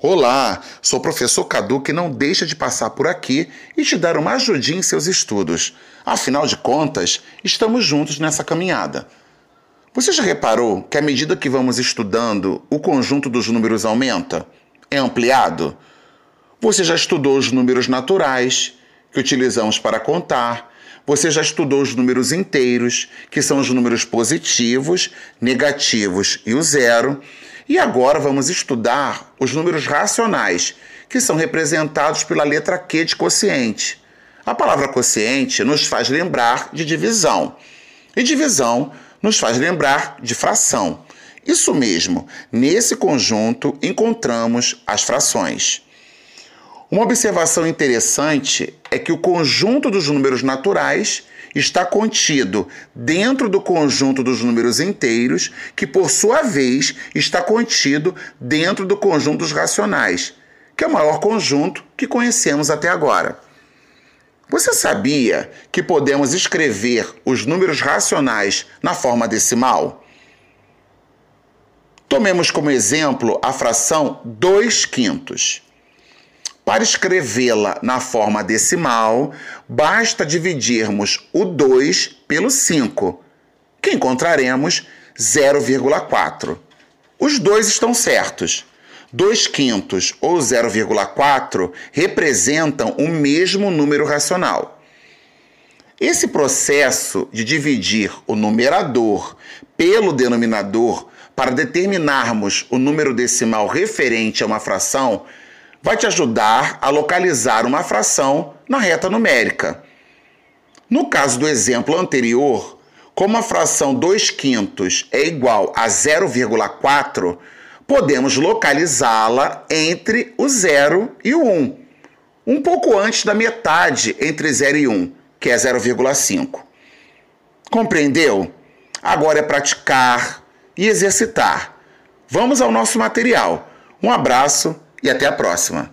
Olá, sou o professor Cadu que não deixa de passar por aqui e te dar uma ajudinha em seus estudos. Afinal de contas, estamos juntos nessa caminhada. Você já reparou que à medida que vamos estudando, o conjunto dos números aumenta? É ampliado? Você já estudou os números naturais, que utilizamos para contar. Você já estudou os números inteiros, que são os números positivos, negativos e o zero. E agora vamos estudar os números racionais, que são representados pela letra Q de quociente. A palavra quociente nos faz lembrar de divisão, e divisão nos faz lembrar de fração. Isso mesmo, nesse conjunto encontramos as frações. Uma observação interessante é que o conjunto dos números naturais está contido dentro do conjunto dos números inteiros, que por sua vez está contido dentro do conjunto dos racionais, que é o maior conjunto que conhecemos até agora. Você sabia que podemos escrever os números racionais na forma decimal? Tomemos como exemplo a fração 2 quintos. Para escrevê-la na forma decimal, basta dividirmos o 2 pelo 5, que encontraremos 0,4. Os dois estão certos. 2 quintos ou 0,4 representam o mesmo número racional. Esse processo de dividir o numerador pelo denominador para determinarmos o número decimal referente a uma fração vai te ajudar a localizar uma fração na reta numérica. No caso do exemplo anterior, como a fração 2 quintos é igual a 0,4, podemos localizá-la entre o 0 e o 1, um pouco antes da metade entre 0 e 1, que é 0,5. Compreendeu? Agora é praticar e exercitar. Vamos ao nosso material. Um abraço e até a próxima!